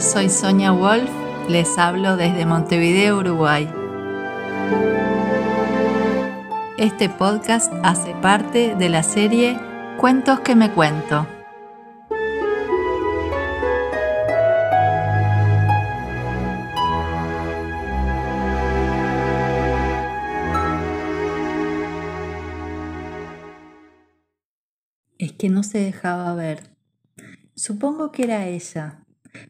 Soy Sonia Wolf, les hablo desde Montevideo, Uruguay. Este podcast hace parte de la serie Cuentos que me cuento. Es que no se dejaba ver. Supongo que era ella,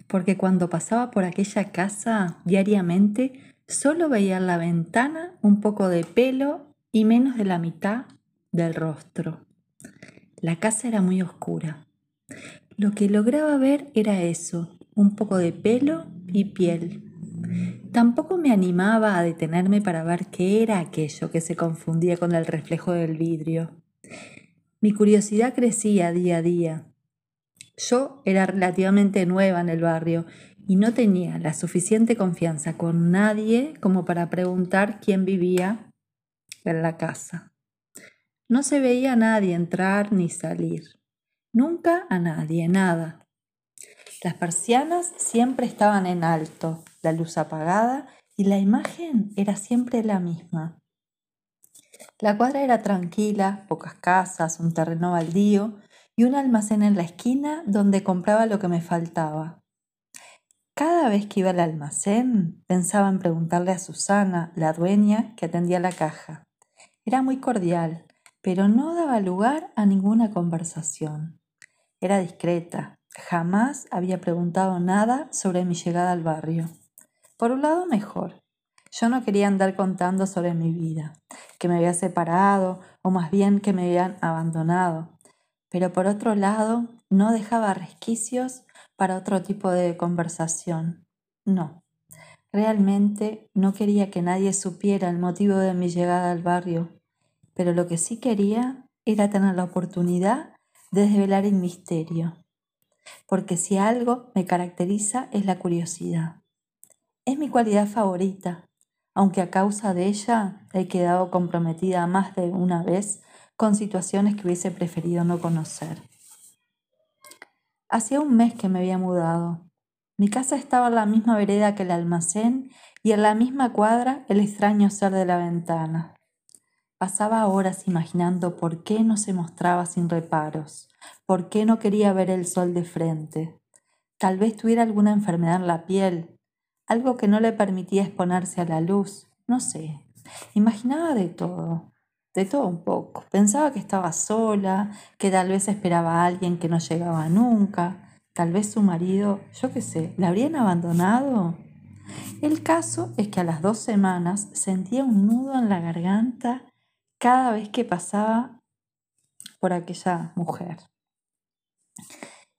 porque cuando pasaba por aquella casa diariamente solo veía en la ventana un poco de pelo y menos de la mitad del rostro. La casa era muy oscura. Lo que lograba ver era eso, un poco de pelo y piel. Tampoco me animaba a detenerme para ver qué era aquello que se confundía con el reflejo del vidrio. Mi curiosidad crecía día a día yo era relativamente nueva en el barrio y no tenía la suficiente confianza con nadie como para preguntar quién vivía en la casa. No se veía a nadie entrar ni salir. Nunca a nadie, nada. Las persianas siempre estaban en alto, la luz apagada y la imagen era siempre la misma. La cuadra era tranquila, pocas casas, un terreno baldío y un almacén en la esquina donde compraba lo que me faltaba. Cada vez que iba al almacén pensaba en preguntarle a Susana, la dueña, que atendía la caja. Era muy cordial, pero no daba lugar a ninguna conversación. Era discreta, jamás había preguntado nada sobre mi llegada al barrio. Por un lado, mejor. Yo no quería andar contando sobre mi vida, que me había separado o más bien que me habían abandonado pero por otro lado no dejaba resquicios para otro tipo de conversación. No, realmente no quería que nadie supiera el motivo de mi llegada al barrio, pero lo que sí quería era tener la oportunidad de desvelar el misterio, porque si algo me caracteriza es la curiosidad. Es mi cualidad favorita, aunque a causa de ella he quedado comprometida más de una vez con situaciones que hubiese preferido no conocer. Hacía un mes que me había mudado. Mi casa estaba en la misma vereda que el almacén y en la misma cuadra el extraño ser de la ventana. Pasaba horas imaginando por qué no se mostraba sin reparos, por qué no quería ver el sol de frente. Tal vez tuviera alguna enfermedad en la piel, algo que no le permitía exponerse a la luz, no sé. Imaginaba de todo de todo un poco. Pensaba que estaba sola, que tal vez esperaba a alguien que no llegaba nunca, tal vez su marido, yo qué sé, ¿la habrían abandonado? El caso es que a las dos semanas sentía un nudo en la garganta cada vez que pasaba por aquella mujer.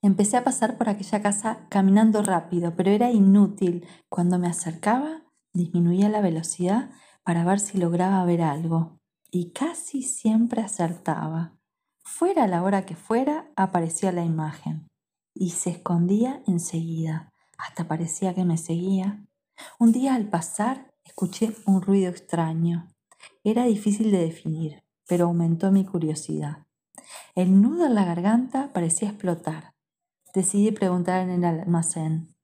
Empecé a pasar por aquella casa caminando rápido, pero era inútil. Cuando me acercaba, disminuía la velocidad para ver si lograba ver algo y casi siempre acertaba. Fuera la hora que fuera, aparecía la imagen y se escondía enseguida. Hasta parecía que me seguía. Un día al pasar escuché un ruido extraño. Era difícil de definir, pero aumentó mi curiosidad. El nudo en la garganta parecía explotar. Decidí preguntar en el almacén.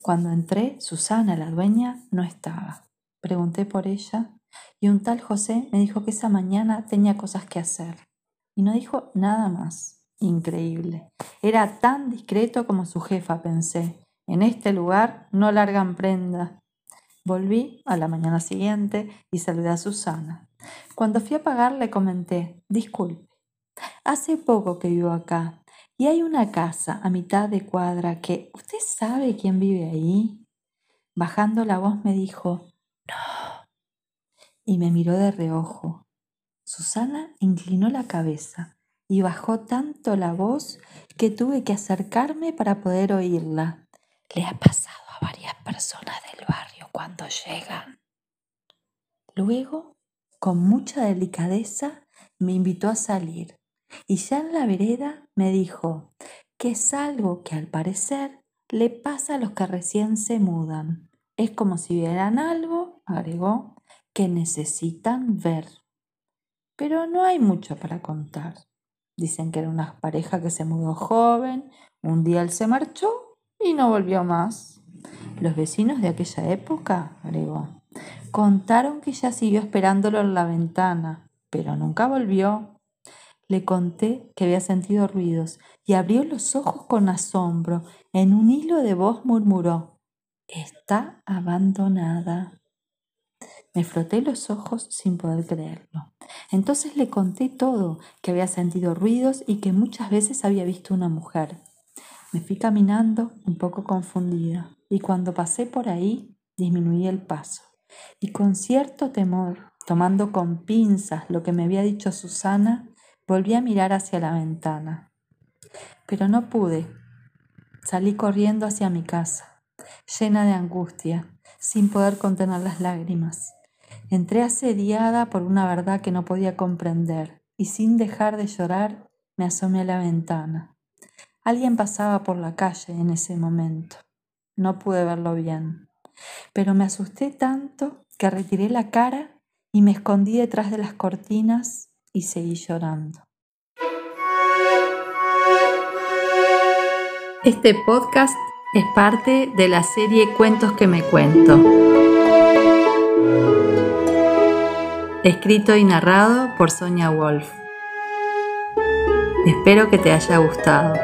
Cuando entré, Susana, la dueña, no estaba. Pregunté por ella y un tal José me dijo que esa mañana tenía cosas que hacer. Y no dijo nada más. Increíble. Era tan discreto como su jefa, pensé. En este lugar no largan prenda. Volví a la mañana siguiente y saludé a Susana. Cuando fui a pagar le comenté, disculpe, hace poco que vivo acá y hay una casa a mitad de cuadra que... ¿Usted sabe quién vive ahí? Bajando la voz me dijo, no, y me miró de reojo. Susana inclinó la cabeza y bajó tanto la voz que tuve que acercarme para poder oírla. Le ha pasado a varias personas del barrio cuando llegan. Luego, con mucha delicadeza, me invitó a salir y ya en la vereda me dijo que es algo que al parecer le pasa a los que recién se mudan. Es como si vieran algo, agregó, que necesitan ver. Pero no hay mucho para contar. Dicen que era una pareja que se mudó joven, un día él se marchó y no volvió más. Los vecinos de aquella época, agregó, contaron que ella siguió esperándolo en la ventana, pero nunca volvió. Le conté que había sentido ruidos y abrió los ojos con asombro. En un hilo de voz murmuró, Está abandonada. Me froté los ojos sin poder creerlo. Entonces le conté todo, que había sentido ruidos y que muchas veces había visto una mujer. Me fui caminando un poco confundida y cuando pasé por ahí disminuí el paso y con cierto temor, tomando con pinzas lo que me había dicho Susana, volví a mirar hacia la ventana. Pero no pude. Salí corriendo hacia mi casa, llena de angustia, sin poder contener las lágrimas. Entré asediada por una verdad que no podía comprender y sin dejar de llorar me asomé a la ventana. Alguien pasaba por la calle en ese momento. No pude verlo bien, pero me asusté tanto que retiré la cara y me escondí detrás de las cortinas y seguí llorando. Este podcast es parte de la serie Cuentos que me cuento. Escrito y narrado por Sonia Wolf. Espero que te haya gustado.